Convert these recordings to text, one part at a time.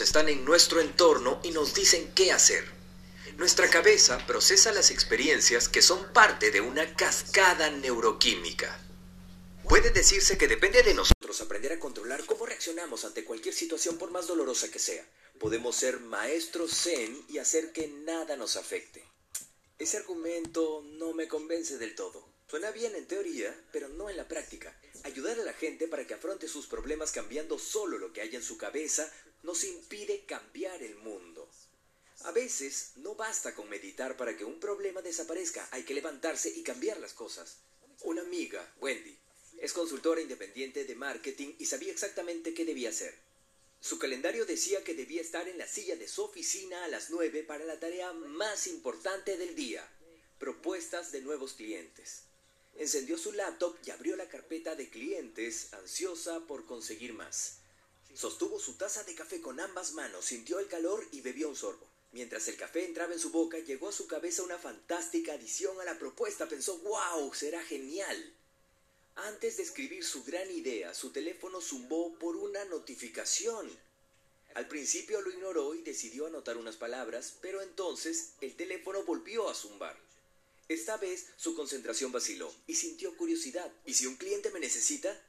están en nuestro entorno y nos dicen qué hacer. Nuestra cabeza procesa las experiencias que son parte de una cascada neuroquímica. Puede decirse que depende de nosotros aprender a controlar cómo reaccionamos ante cualquier situación por más dolorosa que sea. Podemos ser maestros zen y hacer que nada nos afecte. Ese argumento no me convence del todo. Suena bien en teoría, pero no en la práctica. Ayudar a la gente para que afronte sus problemas cambiando solo lo que hay en su cabeza nos impide cambiar el mundo. A veces no basta con meditar para que un problema desaparezca, hay que levantarse y cambiar las cosas. Una amiga, Wendy, es consultora independiente de marketing y sabía exactamente qué debía hacer. Su calendario decía que debía estar en la silla de su oficina a las 9 para la tarea más importante del día, propuestas de nuevos clientes. Encendió su laptop y abrió la carpeta de clientes, ansiosa por conseguir más. Sostuvo su taza de café con ambas manos, sintió el calor y bebió un sorbo. Mientras el café entraba en su boca, llegó a su cabeza una fantástica adición a la propuesta. Pensó, wow, será genial. Antes de escribir su gran idea, su teléfono zumbó por una notificación. Al principio lo ignoró y decidió anotar unas palabras, pero entonces el teléfono volvió a zumbar. Esta vez su concentración vaciló y sintió curiosidad. ¿Y si un cliente me necesita?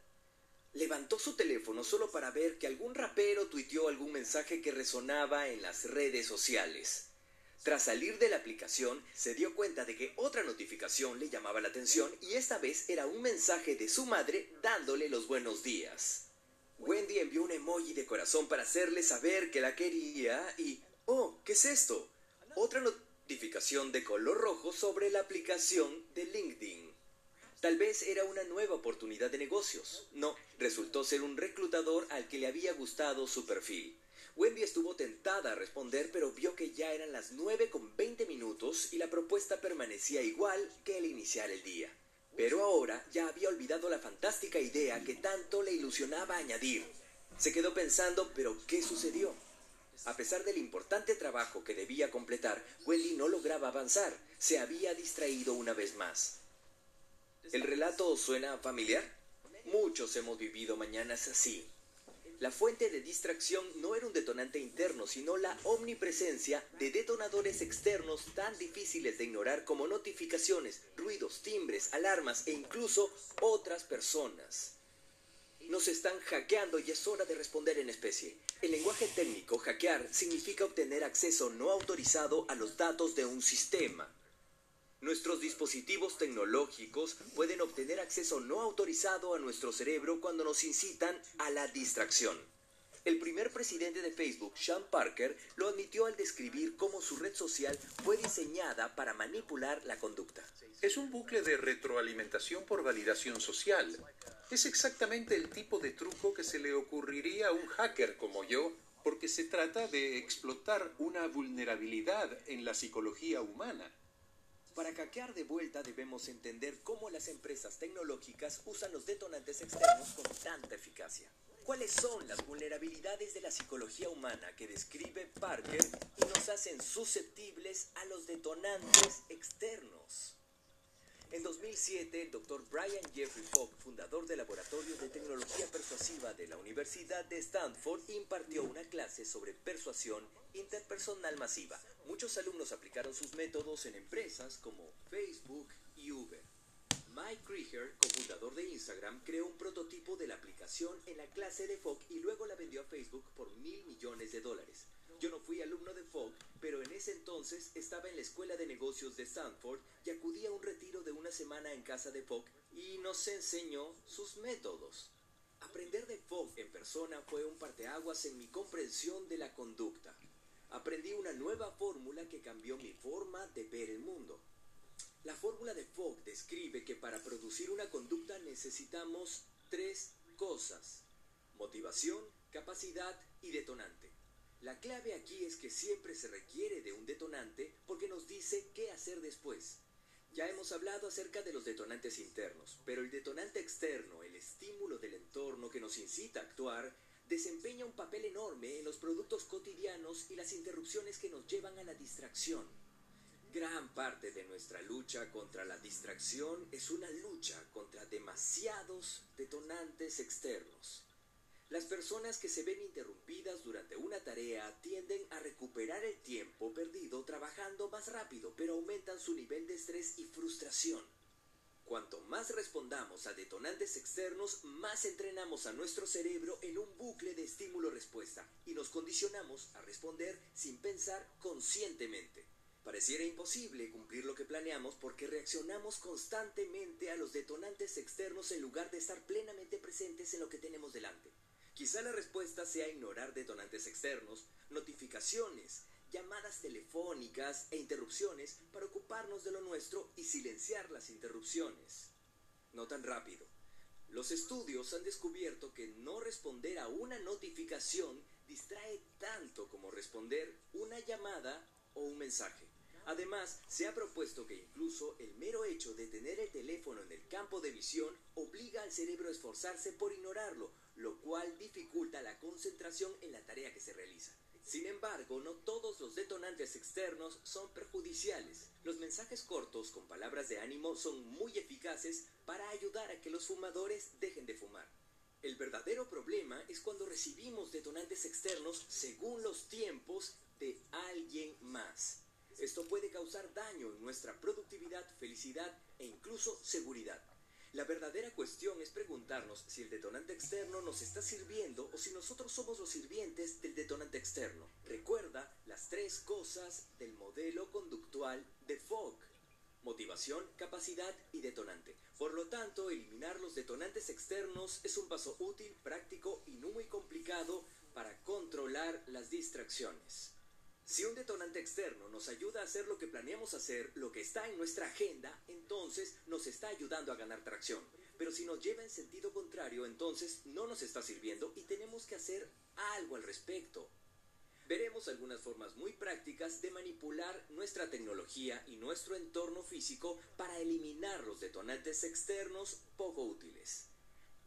Levantó su teléfono solo para ver que algún rapero tuiteó algún mensaje que resonaba en las redes sociales. Tras salir de la aplicación, se dio cuenta de que otra notificación le llamaba la atención y esta vez era un mensaje de su madre dándole los buenos días. Wendy envió un emoji de corazón para hacerle saber que la quería y... Oh, ¿qué es esto? Otra notificación de color rojo sobre la aplicación de LinkedIn. Tal vez era una nueva oportunidad de negocios. No, resultó ser un reclutador al que le había gustado su perfil. Wendy estuvo tentada a responder, pero vio que ya eran las 9 con 20 minutos y la propuesta permanecía igual que el iniciar el día. Pero ahora ya había olvidado la fantástica idea que tanto le ilusionaba añadir. Se quedó pensando, pero ¿qué sucedió? A pesar del importante trabajo que debía completar, Wendy no lograba avanzar. Se había distraído una vez más. ¿El relato suena familiar? Muchos hemos vivido mañanas así. La fuente de distracción no era un detonante interno, sino la omnipresencia de detonadores externos tan difíciles de ignorar como notificaciones, ruidos, timbres, alarmas e incluso otras personas. Nos están hackeando y es hora de responder en especie. El lenguaje técnico, hackear, significa obtener acceso no autorizado a los datos de un sistema. Nuestros dispositivos tecnológicos pueden obtener acceso no autorizado a nuestro cerebro cuando nos incitan a la distracción. El primer presidente de Facebook, Sean Parker, lo admitió al describir cómo su red social fue diseñada para manipular la conducta. Es un bucle de retroalimentación por validación social. Es exactamente el tipo de truco que se le ocurriría a un hacker como yo, porque se trata de explotar una vulnerabilidad en la psicología humana. Para hackear de vuelta debemos entender cómo las empresas tecnológicas usan los detonantes externos con tanta eficacia. ¿Cuáles son las vulnerabilidades de la psicología humana que describe Parker y nos hacen susceptibles a los detonantes externos? En 2007, el doctor Brian Jeffrey Fogg, fundador del Laboratorio de Tecnología Persuasiva de la Universidad de Stanford, impartió una clase sobre persuasión interpersonal masiva. Muchos alumnos aplicaron sus métodos en empresas como Facebook y Uber. Mike Krieger, cofundador de Instagram, creó un prototipo de la aplicación en la clase de Fogg y luego la vendió a Facebook por mil millones de dólares. Yo no fui alumno de Fogg, pero entonces estaba en la escuela de negocios de Stanford y acudí a un retiro de una semana en casa de Fogg y nos enseñó sus métodos. Aprender de Fogg en persona fue un parteaguas en mi comprensión de la conducta. Aprendí una nueva fórmula que cambió mi forma de ver el mundo. La fórmula de Fogg describe que para producir una conducta necesitamos tres cosas. Motivación, capacidad y detonante. La clave aquí es que siempre se requiere de un detonante porque nos dice qué hacer después. Ya hemos hablado acerca de los detonantes internos, pero el detonante externo, el estímulo del entorno que nos incita a actuar, desempeña un papel enorme en los productos cotidianos y las interrupciones que nos llevan a la distracción. Gran parte de nuestra lucha contra la distracción es una lucha contra demasiados detonantes externos. Las personas que se ven interrumpidas durante una tarea tienden a recuperar el tiempo perdido trabajando más rápido, pero aumentan su nivel de estrés y frustración. Cuanto más respondamos a detonantes externos, más entrenamos a nuestro cerebro en un bucle de estímulo-respuesta y nos condicionamos a responder sin pensar conscientemente. Pareciera imposible cumplir lo que planeamos porque reaccionamos constantemente a los detonantes externos en lugar de estar plenamente presentes en lo que tenemos delante. Quizá la respuesta sea ignorar detonantes externos, notificaciones, llamadas telefónicas e interrupciones para ocuparnos de lo nuestro y silenciar las interrupciones. No tan rápido. Los estudios han descubierto que no responder a una notificación distrae tanto como responder una llamada o un mensaje. Además, se ha propuesto que incluso el mero hecho de tener el teléfono en el campo de visión obliga al cerebro a esforzarse por ignorarlo, lo cual dificulta la concentración en la tarea que se realiza. Sin embargo, no todos los detonantes externos son perjudiciales. Los mensajes cortos con palabras de ánimo son muy eficaces para ayudar a que los fumadores dejen de fumar. El verdadero problema es cuando recibimos detonantes externos según los tiempos de alguien más. Esto puede causar daño en nuestra productividad, felicidad e incluso seguridad. La verdadera cuestión es preguntarnos si el detonante externo nos está sirviendo o si nosotros somos los sirvientes del detonante externo. Recuerda las tres cosas del modelo conductual de Fogg. Motivación, capacidad y detonante. Por lo tanto, eliminar los detonantes externos es un paso útil, práctico y no muy complicado para controlar las distracciones. Si un detonante externo nos ayuda a hacer lo que planeamos hacer, lo que está en nuestra agenda, entonces nos está ayudando a ganar tracción. Pero si nos lleva en sentido contrario, entonces no nos está sirviendo y tenemos que hacer algo al respecto. Veremos algunas formas muy prácticas de manipular nuestra tecnología y nuestro entorno físico para eliminar los detonantes externos poco útiles.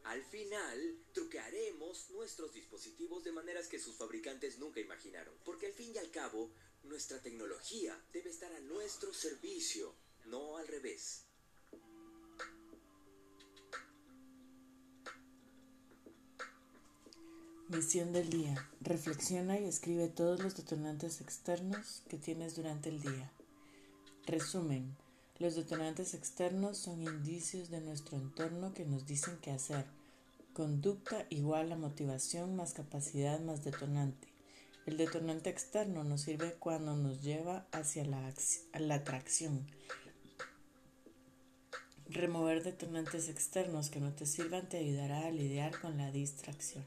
Al final, truquearemos nuestros dispositivos de maneras que sus fabricantes nunca imaginaron, porque al fin y al cabo, nuestra tecnología debe estar a nuestro servicio, no al revés. Misión del día. Reflexiona y escribe todos los detonantes externos que tienes durante el día. Resumen. Los detonantes externos son indicios de nuestro entorno que nos dicen qué hacer. Conducta igual a motivación más capacidad más detonante. El detonante externo nos sirve cuando nos lleva hacia la, atracción. Remover detonantes externos que no te sirvan te ayudará a lidiar con la distracción.